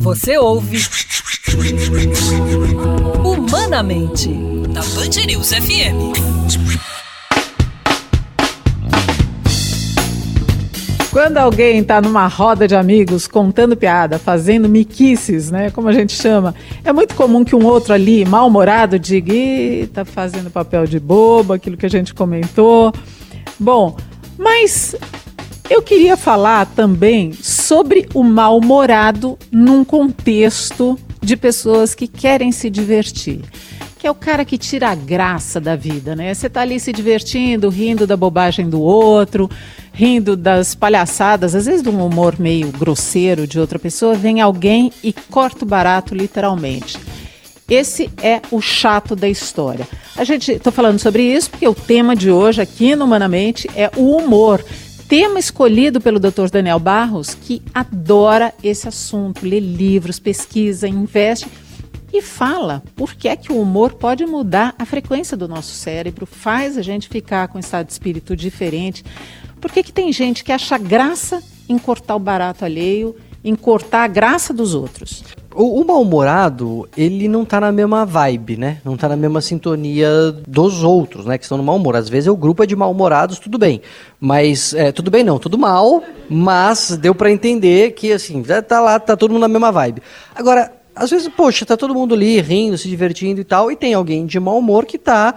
Você ouve Humanamente na Band News FM. Quando alguém está numa roda de amigos contando piada, fazendo miquices, né, como a gente chama, é muito comum que um outro ali, mal-humorado, diga: Ih, tá fazendo papel de bobo, aquilo que a gente comentou. Bom, mas eu queria falar também sobre o mal-humorado num contexto de pessoas que querem se divertir. Que é o cara que tira a graça da vida, né? Você tá ali se divertindo, rindo da bobagem do outro, rindo das palhaçadas, às vezes de um humor meio grosseiro de outra pessoa, vem alguém e corta o barato literalmente. Esse é o chato da história. A gente estou falando sobre isso porque o tema de hoje aqui no Humanamente é o humor. Tema escolhido pelo Dr. Daniel Barros, que adora esse assunto, lê livros, pesquisa, investe e fala por que é que o humor pode mudar a frequência do nosso cérebro, faz a gente ficar com um estado de espírito diferente. Por que, que tem gente que acha graça em cortar o barato alheio, em cortar a graça dos outros? O, o mal-humorado, ele não tá na mesma vibe, né? Não tá na mesma sintonia dos outros, né? Que estão no mau humor. Às vezes o grupo é de mal-humorados, tudo bem. Mas, é, tudo bem não, tudo mal, mas deu para entender que, assim, tá lá, tá todo mundo na mesma vibe. Agora, às vezes, poxa, tá todo mundo ali rindo, se divertindo e tal, e tem alguém de mau humor que tá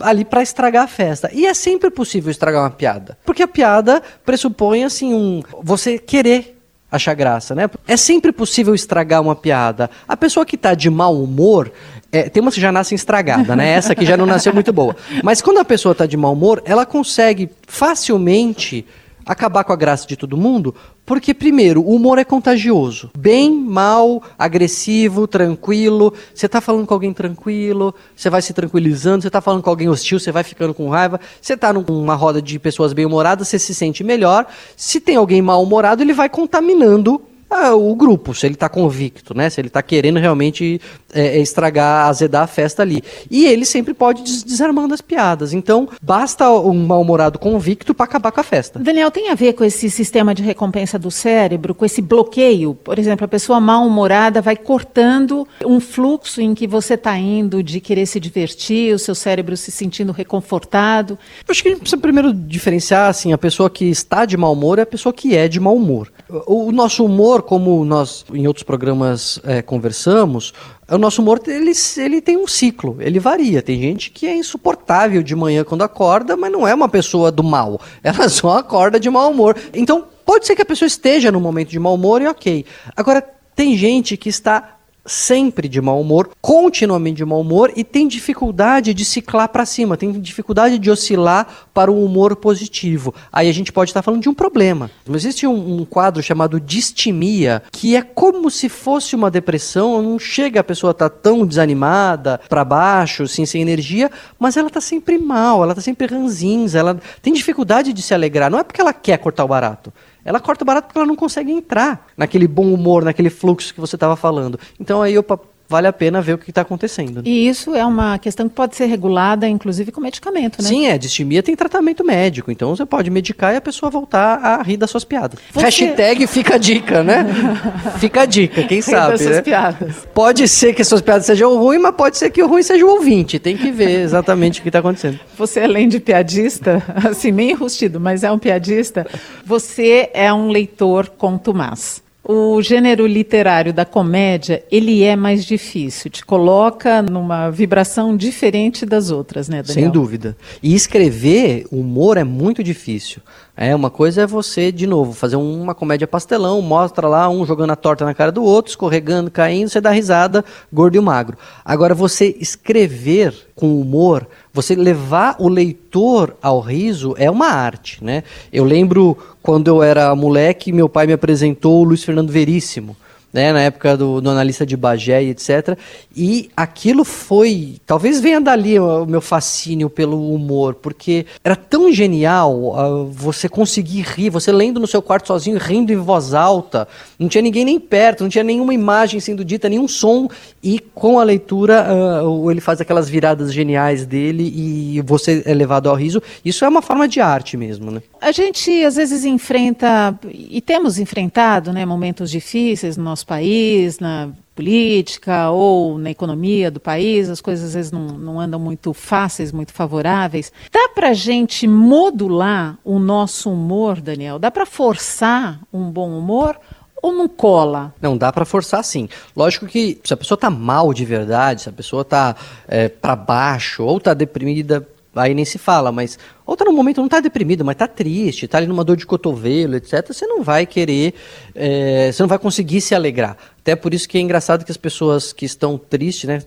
ali para estragar a festa. E é sempre possível estragar uma piada, porque a piada pressupõe assim um você querer achar graça, né? É sempre possível estragar uma piada. A pessoa que tá de mau humor, é, tem umas que já nascem estragada, né? Essa que já não nasceu muito boa. Mas quando a pessoa tá de mau humor, ela consegue facilmente acabar com a graça de todo mundo, porque, primeiro, o humor é contagioso. Bem, mal, agressivo, tranquilo. Você está falando com alguém tranquilo, você vai se tranquilizando. Você está falando com alguém hostil, você vai ficando com raiva. Você está numa roda de pessoas bem-humoradas, você se sente melhor. Se tem alguém mal-humorado, ele vai contaminando ah, o grupo, se ele está convicto, né? Se ele está querendo realmente é, é, estragar, azedar a festa ali. E ele sempre pode des desarmando as piadas. Então, basta um mal-humorado convicto para acabar com a festa. Daniel, tem a ver com esse sistema de recompensa do cérebro, com esse bloqueio? Por exemplo, a pessoa mal-humorada vai cortando um fluxo em que você está indo de querer se divertir, o seu cérebro se sentindo reconfortado. Eu acho que a gente precisa primeiro diferenciar assim, a pessoa que está de mau humor e a pessoa que é de mau humor. O nosso humor, como nós em outros programas é, conversamos, o nosso humor ele, ele tem um ciclo, ele varia. Tem gente que é insuportável de manhã quando acorda, mas não é uma pessoa do mal. Ela só acorda de mau humor. Então, pode ser que a pessoa esteja no momento de mau humor e ok. Agora, tem gente que está sempre de mau humor, continuamente de mau humor e tem dificuldade de ciclar para cima, tem dificuldade de oscilar para um humor positivo. Aí a gente pode estar falando de um problema. Existe um, um quadro chamado distimia, que é como se fosse uma depressão, não chega a pessoa tá tão desanimada, para baixo, assim, sem energia, mas ela está sempre mal, ela está sempre ranzinza, ela tem dificuldade de se alegrar. Não é porque ela quer cortar o barato, ela corta barato porque ela não consegue entrar naquele bom humor, naquele fluxo que você estava falando. Então aí, opa, vale a pena ver o que está acontecendo. E isso é uma questão que pode ser regulada, inclusive, com medicamento, né? Sim, é. Distimia tem tratamento médico, então você pode medicar e a pessoa voltar a rir das suas piadas. Você- Hashtag fica a dica, né? fica a dica, quem sabe, das suas né? piadas. Pode ser que as suas piadas sejam ruins, mas pode ser que o ruim seja o ouvinte. Tem que ver exatamente o que está acontecendo. Você, além de piadista, assim, meio enrustido, mas é um piadista, você é um leitor contumaz. O gênero literário da comédia, ele é mais difícil, te coloca numa vibração diferente das outras, né, Daniel? Sem dúvida. E escrever humor é muito difícil. É, uma coisa é você, de novo, fazer uma comédia pastelão, mostra lá um jogando a torta na cara do outro, escorregando, caindo, você dá risada, gordo e magro. Agora, você escrever com humor, você levar o leitor ao riso é uma arte, né? Eu lembro quando eu era moleque, meu pai me apresentou o Luiz Fernando Veríssimo né, na época do, do analista de Bagé e etc. E aquilo foi, talvez venha dali o, meu fascínio pelo humor, porque era tão genial ah, você conseguir rir, você lendo no seu quarto sozinho, rindo em voz alta, não tinha ninguém nem perto, não tinha nenhuma imagem sendo dita, nenhum som, e com a leitura o- ele faz aquelas viradas geniais dele e você é levado ao riso. Isso é uma forma de arte mesmo, né? A gente às vezes enfrenta, e temos enfrentado, né, momentos difíceis no nosso país, na política ou na economia do país, as coisas às vezes não, não andam muito fáceis, muito favoráveis. Dá para gente modular o nosso humor, Daniel? Dá para forçar um bom humor ou não cola? Não, dá pra forçar sim. Lógico que se a pessoa tá mal de verdade, se a pessoa tá é, para baixo ou tá deprimida, aí nem se fala, mas ou tá num momento não tá deprimida, mas tá triste, tá ali numa dor de cotovelo, etc. Você não vai querer, é, você não vai conseguir se alegrar. Até por isso que é engraçado que as pessoas que estão tristes, né?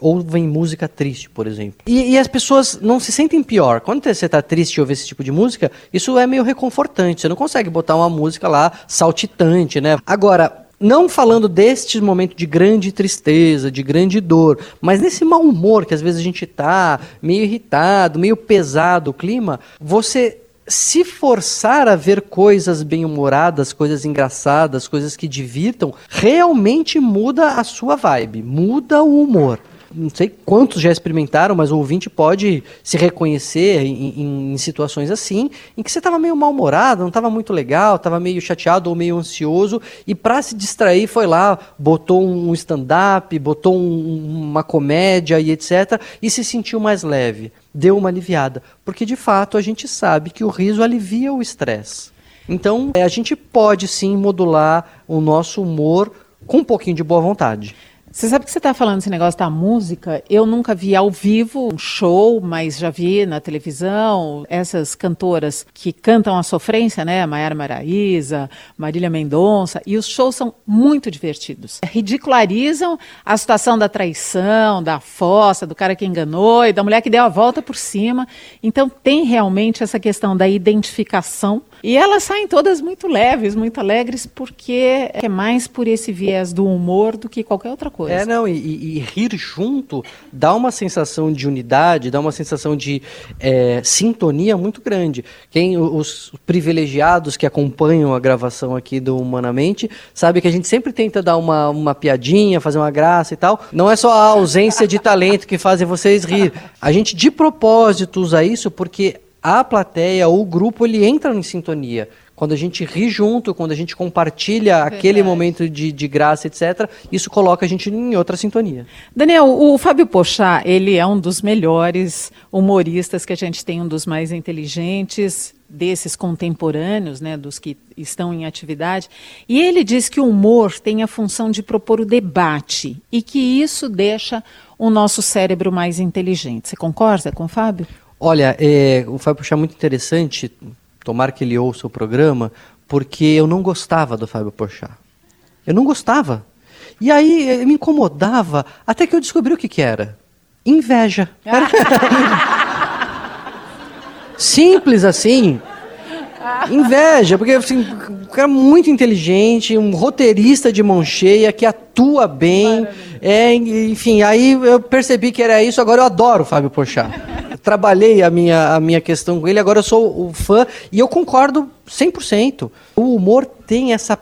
ouvem música triste, por exemplo. E, e as pessoas não se sentem pior. Quando você está triste e ouve esse tipo de música, isso é meio reconfortante. Você não consegue botar uma música lá saltitante, né? Agora, não falando deste momento de grande tristeza, de grande dor, mas nesse mau humor que às vezes a gente tá, meio irritado, meio pesado o clima, você se forçar a ver coisas bem-humoradas, coisas engraçadas, coisas que divirtam, realmente muda a sua vibe, muda o humor. Não sei quantos já experimentaram, mas o ouvinte pode se reconhecer em, em- situações assim, em que você estava meio mal-humorado, não estava muito legal, estava meio chateado ou meio ansioso, e para se distrair foi lá, botou um stand-up, botou um- uma comédia e etc., e se sentiu mais leve, deu uma aliviada. Porque de fato a gente sabe que o riso alivia o estresse. Então é, a gente pode sim modular o nosso humor com um pouquinho de boa vontade. Você sabe que você está falando esse negócio da música? Eu nunca vi ao vivo um show, mas já vi na televisão essas cantoras que cantam a sofrência, né? Maiara Maraíza, Marília Mendonça, e os shows são muito divertidos. Ridicularizam a situação da traição, da fossa, do cara que enganou e da mulher que deu a volta por cima. Então tem realmente essa questão da identificação. E elas saem todas muito leves, muito alegres, porque é mais por esse viés do humor do que qualquer outra coisa. É, não, e, e- rir junto dá uma sensação de unidade, dá uma sensação de é, sintonia muito grande. Quem, os privilegiados que acompanham a gravação aqui do Humanamente, sabe que a gente sempre tenta dar uma, uma piadinha, fazer uma graça e tal. Não é só a ausência de talento que fazem vocês rir. A gente de propósito usa isso porque a plateia ou o grupo ele entra em sintonia. Quando a gente ri junto, quando a gente compartilha aquele momento de, de graça, etc., isso coloca a gente em outra sintonia. Daniel, o Fábio Pochá, ele é um dos melhores humoristas que a gente tem, um dos mais inteligentes desses contemporâneos, né, dos que estão em atividade. E ele diz que o humor tem a função de propor o debate e que isso deixa o nosso cérebro mais inteligente. Você concorda com o Fábio? Olha, é, o Fábio Porchat é muito interessante, tomara que ele ouça o programa, porque eu não gostava do Fábio Porchat. Eu não gostava. E aí eh, me incomodava, até que eu descobri o que, que era. Inveja. Simples assim. Inveja, porque assim, um cara muito inteligente, um roteirista de mão cheia, que atua bem. É, enfim, aí eu percebi que era isso, agora eu adoro o Fábio Porchat. Trabalhei a minha, a minha questão com ele, agora eu sou o fã e eu concordo 100%. O humor tem essa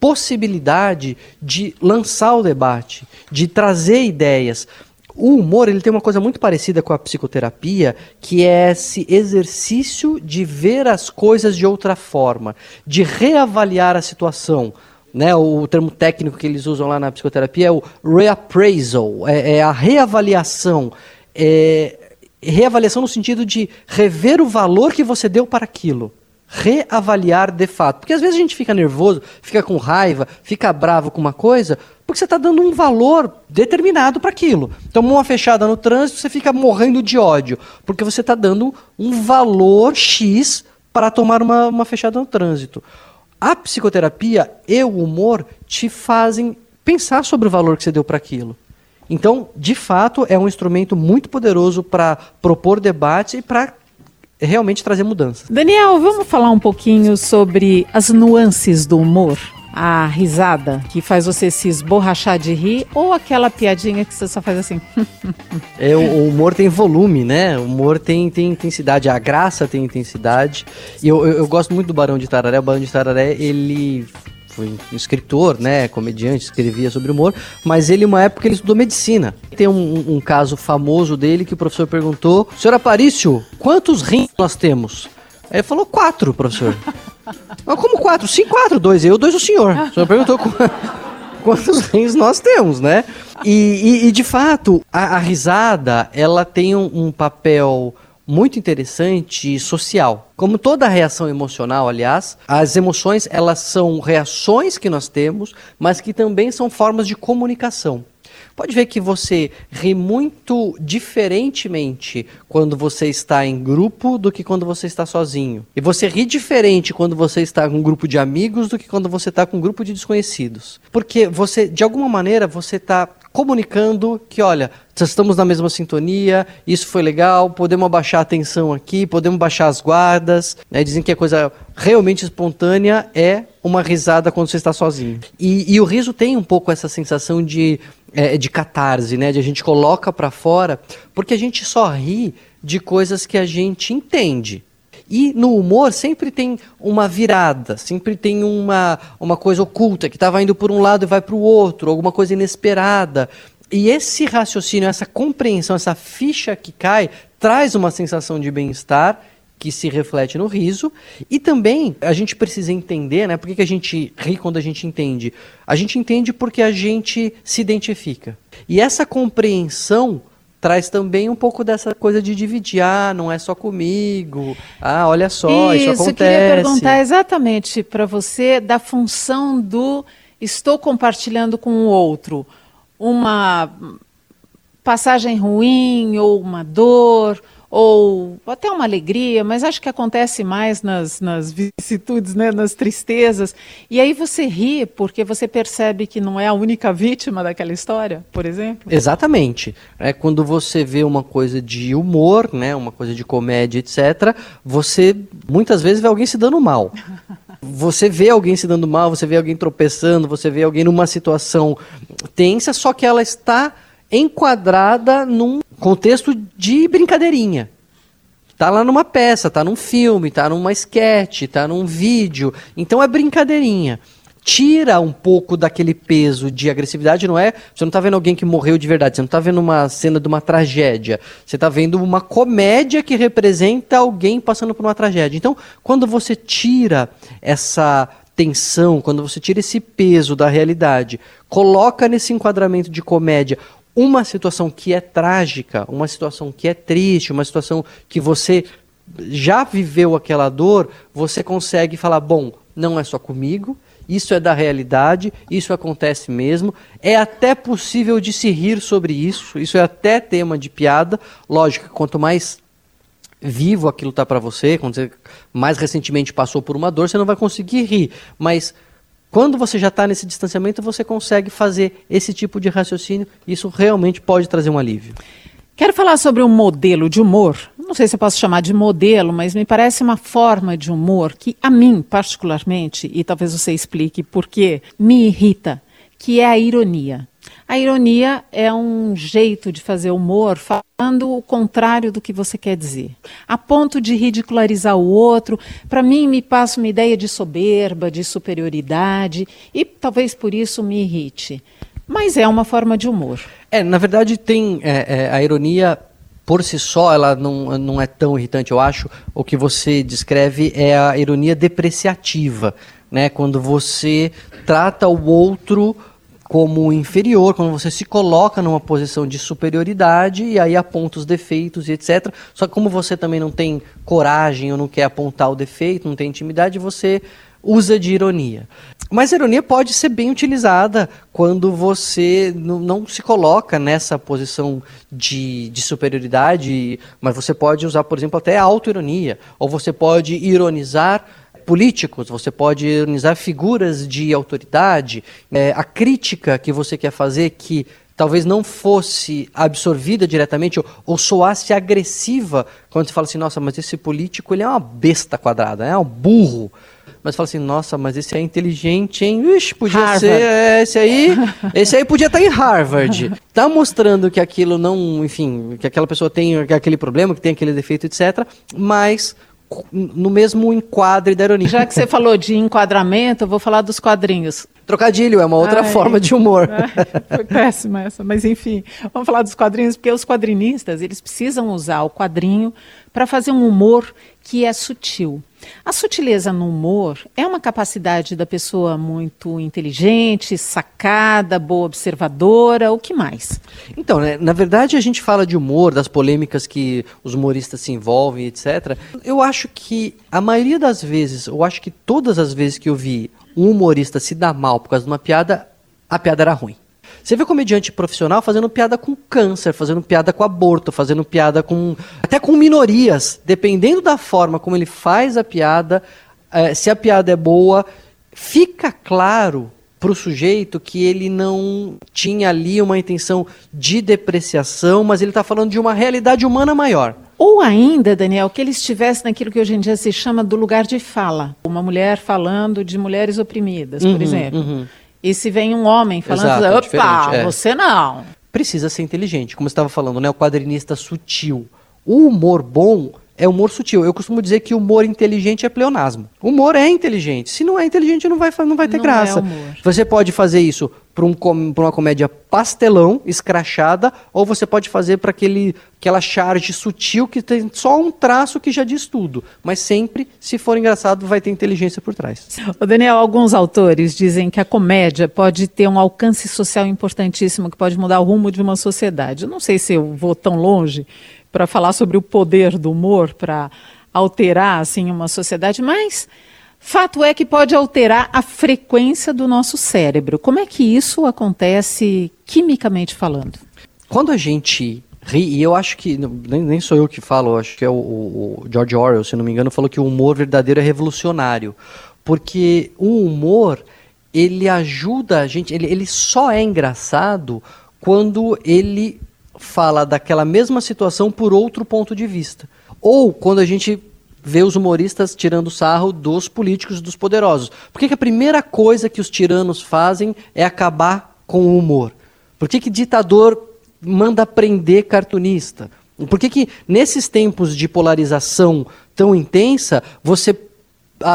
possibilidade de lançar o debate, de trazer ideias. O humor ele tem uma coisa muito parecida com a psicoterapia, que é esse exercício de ver as coisas de outra forma, de reavaliar a situação. Né, o termo técnico que eles usam lá na psicoterapia é o reappraisal, é, é a reavaliação. É, reavaliação no sentido de rever o valor que você deu para aquilo reavaliar de fato. Porque às vezes a gente fica nervoso, fica com raiva, fica bravo com uma coisa, porque você está dando um valor determinado para aquilo. Tomou uma fechada no trânsito, você fica morrendo de ódio, porque você está dando um valor X para tomar uma, uma fechada no trânsito. A psicoterapia e o humor te fazem pensar sobre o valor que você deu para aquilo. Então, de fato, é um instrumento muito poderoso para propor debate e para realmente trazer mudanças. Daniel, vamos falar um pouquinho sobre as nuances do humor? A risada que faz você se esborrachar de rir ou aquela piadinha que você só faz assim. é, o, humor tem volume, né? O humor tem, tem intensidade, a graça tem intensidade. E eu, eu, eu gosto muito do Barão de Tararé. O Barão de Tararé, ele foi escritor, né, comediante, escrevia sobre humor, mas ele, uma época, ele estudou medicina. Tem um, um caso famoso dele que o professor perguntou: Senhor Aparício, quantos rins nós temos? Aí ele falou: quatro, professor. Mas como quatro? Sim, quatro, dois eu, dois o senhor. O senhor perguntou quantos rins nós temos, né? E, e, e de fato, a, a, risada, ela tem um, um papel muito interessante e social. Como toda reação emocional, aliás, as emoções elas são reações que nós temos, mas que também são formas de comunicação. Pode ver que você ri muito diferentemente quando você está em grupo do que quando você está sozinho. E você ri diferente quando você está com um grupo de amigos do que quando você está com um grupo de desconhecidos. Porque você, de alguma maneira, você está comunicando que, olha, estamos na mesma sintonia, isso foi legal, podemos abaixar a tensão aqui, podemos baixar as guardas. Né? Dizem que a coisa realmente espontânea é uma risada quando você está sozinho. E, e o riso tem um pouco essa sensação de, é, de catarse, né? De a gente coloca para fora, porque a gente só ri de coisas que a gente entende. E no humor sempre tem uma virada, sempre tem uma, uma coisa oculta que estava indo por um lado e vai para o outro, alguma coisa inesperada. E esse raciocínio, essa compreensão, essa ficha que cai, traz uma sensação de bem-estar que se reflete no riso. E também a gente precisa entender, né? Por que, que a gente ri quando a gente entende? A gente entende porque a gente se identifica. E essa compreensão traz também um pouco dessa coisa de dividir, ah, não é só comigo, ah, olha só, isso, isso acontece. Eu queria perguntar exatamente para você da função do estou compartilhando com o outro uma passagem ruim ou uma dor ou até uma alegria, mas acho que acontece mais nas, nas vicissitudes, né, nas tristezas. E aí você ri porque você percebe que não é a única vítima daquela história, por exemplo? Exatamente. É quando você vê uma coisa de humor, né, uma coisa de comédia, etc., você muitas vezes vê alguém se dando mal. Você vê alguém se dando mal, você vê alguém tropeçando, você vê alguém numa situação tensa, só que ela está enquadrada num contexto de brincadeirinha. Tá lá numa peça, tá num filme, tá numa sketch, tá num vídeo. Então é brincadeirinha. Tira um pouco daquele peso de agressividade, não é? Você não tá vendo alguém que morreu de verdade, você não tá vendo uma cena de uma tragédia. Você tá vendo uma comédia que representa alguém passando por uma tragédia. Então, quando você tira essa tensão, quando você tira esse peso da realidade, coloca nesse enquadramento de comédia uma situação que é trágica, uma situação que é triste, uma situação que você já viveu aquela dor, você consegue falar: bom, não é só comigo, isso é da realidade, isso acontece mesmo. É até possível de se rir sobre isso, isso é até tema de piada. Lógico, quanto mais vivo aquilo está para você, quando você mais recentemente passou por uma dor, você não vai conseguir rir. Mas quando você já está nesse distanciamento, você consegue fazer esse tipo de raciocínio. Isso realmente pode trazer um alívio. Quero falar sobre um modelo de humor. Não sei se eu posso chamar de modelo, mas me parece uma forma de humor que, a mim, particularmente, e talvez você explique por que, me irrita, que é a ironia. A ironia é um jeito de fazer humor falando o contrário do que você quer dizer. A ponto de ridicularizar o outro, para mim me passa uma ideia de soberba, de superioridade e talvez por isso me irrite. Mas é uma forma de humor. É, na verdade tem é, é, a ironia por si só ela não, não é tão irritante, eu acho. O que você descreve é a ironia depreciativa, né? Quando você trata o outro como inferior, quando você se coloca numa posição de superioridade e aí aponta os defeitos e etc. Só que como você também não tem coragem ou não quer apontar o defeito, não tem intimidade, você usa de ironia. Mas a ironia pode ser bem utilizada quando você não se coloca nessa posição de, de superioridade, mas você pode usar, por exemplo, até auto-ironia, ou você pode ironizar políticos, você pode ironizar figuras de autoridade. É, a crítica que você quer fazer que talvez não fosse absorvida diretamente ou, ou soasse agressiva quando você fala assim, nossa, mas esse político ele é uma besta quadrada, é um burro mas fala assim, nossa, mas esse é inteligente, hein? Ixi, podia Harvard. ser é, esse aí. Esse aí podia estar em Harvard. Tá mostrando que aquilo não, enfim, que aquela pessoa tem aquele problema, que tem aquele defeito, etc. Mas no mesmo enquadre da ironia. Já que você falou de enquadramento, eu vou falar dos quadrinhos. Trocadilho, é uma outra Ai, forma de humor. foi péssima essa, mas enfim. Vamos falar dos quadrinhos, porque os quadrinistas, eles precisam usar o quadrinho para fazer um humor que é sutil. A sutileza no humor é uma capacidade da pessoa muito inteligente, sacada, boa observadora, o que mais? Então, né, na verdade a gente fala de humor, das polêmicas que os humoristas se envolvem, etc. Eu acho que a maioria das vezes, eu acho que todas as vezes que eu vi um humorista se dar mal por causa de uma piada, a piada era ruim. Você vê comediante profissional fazendo piada com câncer, fazendo piada com aborto, fazendo piada com. até com minorias. Dependendo da forma como ele faz a piada, é, se a piada é boa, fica claro para o sujeito que ele não tinha ali uma intenção de depreciação, mas ele está falando de uma realidade humana maior. Ou ainda, Daniel, que ele estivesse naquilo que hoje em dia se chama do lugar de fala. Uma mulher falando de mulheres oprimidas, por uhum, exemplo. Uhum. E se vem um homem falando, Exato, opa, é. você não. Precisa ser inteligente, como você estava falando, né? O quadrinista sutil. O humor bom é humor sutil. Eu costumo dizer que humor inteligente é pleonasmo. Humor é inteligente. Se não é inteligente, não vai, não vai ter não é graça. É você pode fazer isso para um, uma comédia pastelão, escrachada, ou você pode fazer para aquela charge sutil que tem só um traço que já diz tudo. Mas sempre, se for engraçado, vai ter inteligência por trás. O Daniel, alguns autores dizem que a comédia pode ter um alcance social importantíssimo, que pode mudar o rumo de uma sociedade. Eu não sei se eu vou tão longe, para falar sobre o poder do humor para alterar assim uma sociedade, mas fato é que pode alterar a frequência do nosso cérebro. Como é que isso acontece quimicamente falando? Quando a gente ri, e eu acho que nem, nem sou eu que falo, acho que é o, o George Orwell, se não me engano, falou que o humor verdadeiro é revolucionário, porque o humor ele ajuda a gente, ele, ele só é engraçado quando ele fala daquela mesma situação por outro ponto de vista. Ou quando a gente vê os humoristas tirando sarro dos políticos, dos poderosos. Por que, que a primeira coisa que os tiranos fazem é acabar com o humor? Por que, que ditador manda prender cartunista? Por que, que nesses tempos de polarização tão intensa, você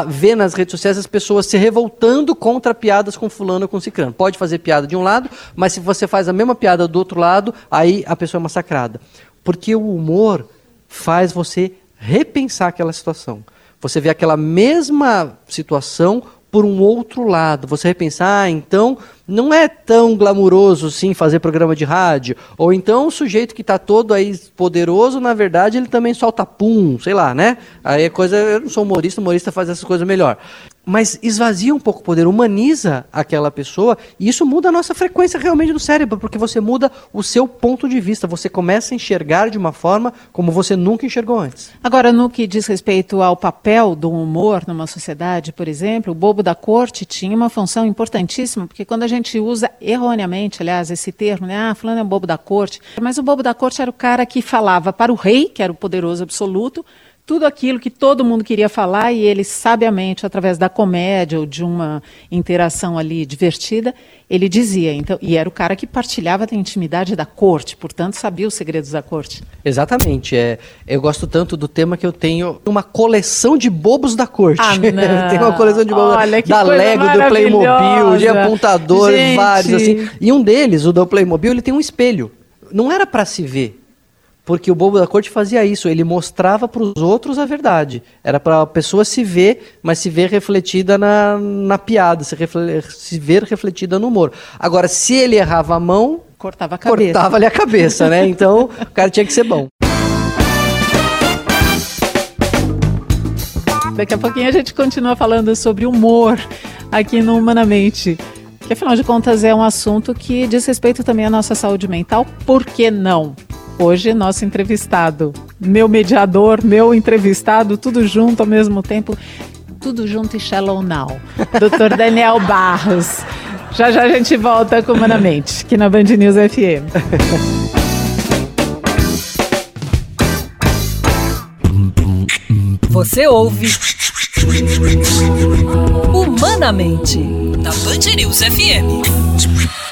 ver nas redes sociais as pessoas se revoltando contra piadas com fulano ou com ciclano. Pode fazer piada de um lado, mas se você faz a mesma piada do outro lado, aí a pessoa é massacrada. Porque o humor faz você repensar aquela situação. Você vê aquela mesma situação por um outro lado. Você repensar, ah, então não é tão glamuroso sim fazer programa de rádio. Ou então o sujeito que está todo aí poderoso, na verdade, ele também solta pum, sei lá, né? Aí é coisa. Eu não sou humorista, humorista faz essas coisas melhor mas esvazia um pouco o poder, humaniza aquela pessoa e isso muda a nossa frequência realmente do cérebro, porque você muda o seu ponto de vista, você começa a enxergar de uma forma como você nunca enxergou antes. Agora, no que diz respeito ao papel do humor numa sociedade, por exemplo, o bobo da corte tinha uma função importantíssima, porque quando a gente usa erroneamente, aliás, esse termo, né, ah, fulano é um bobo da corte, mas o bobo da corte era o cara que falava para o rei, que era o poderoso absoluto, tudo aquilo que todo mundo queria falar e ele sabiamente, através da comédia ou de uma interação ali divertida, ele dizia. Então, e era o cara que partilhava da intimidade da corte, portanto sabia os segredos da corte. Exatamente. É, eu gosto tanto do tema que eu tenho uma coleção de bobos da corte. Ah, não. Uma coleção de bobos Olha, da Lego, do Playmobil, de apontador, Gente. vários assim. E um deles, o do Playmobil, ele tem um espelho. Não era para se ver. Porque o bobo da corte fazia isso, ele mostrava para os outros a verdade. Era para a pessoa se ver, mas se ver refletida na, na piada, se, refle- se ver refletida no humor. Agora, se ele errava a mão, Cortava a cabeça. cortava-lhe a cabeça, né? Então, o cara tinha que ser bom. Daqui a pouquinho a gente continua falando sobre humor aqui no Humanamente. Que afinal de contas é um assunto que diz respeito também à nossa saúde mental. Por que não? Hoje, nosso entrevistado, meu mediador, meu entrevistado, tudo junto ao mesmo tempo, tudo junto e shallow now. Dr. Daniel Barros. Já já a gente volta com Humanamente, aqui na Band News FM. Você ouve Humanamente na Band News FM.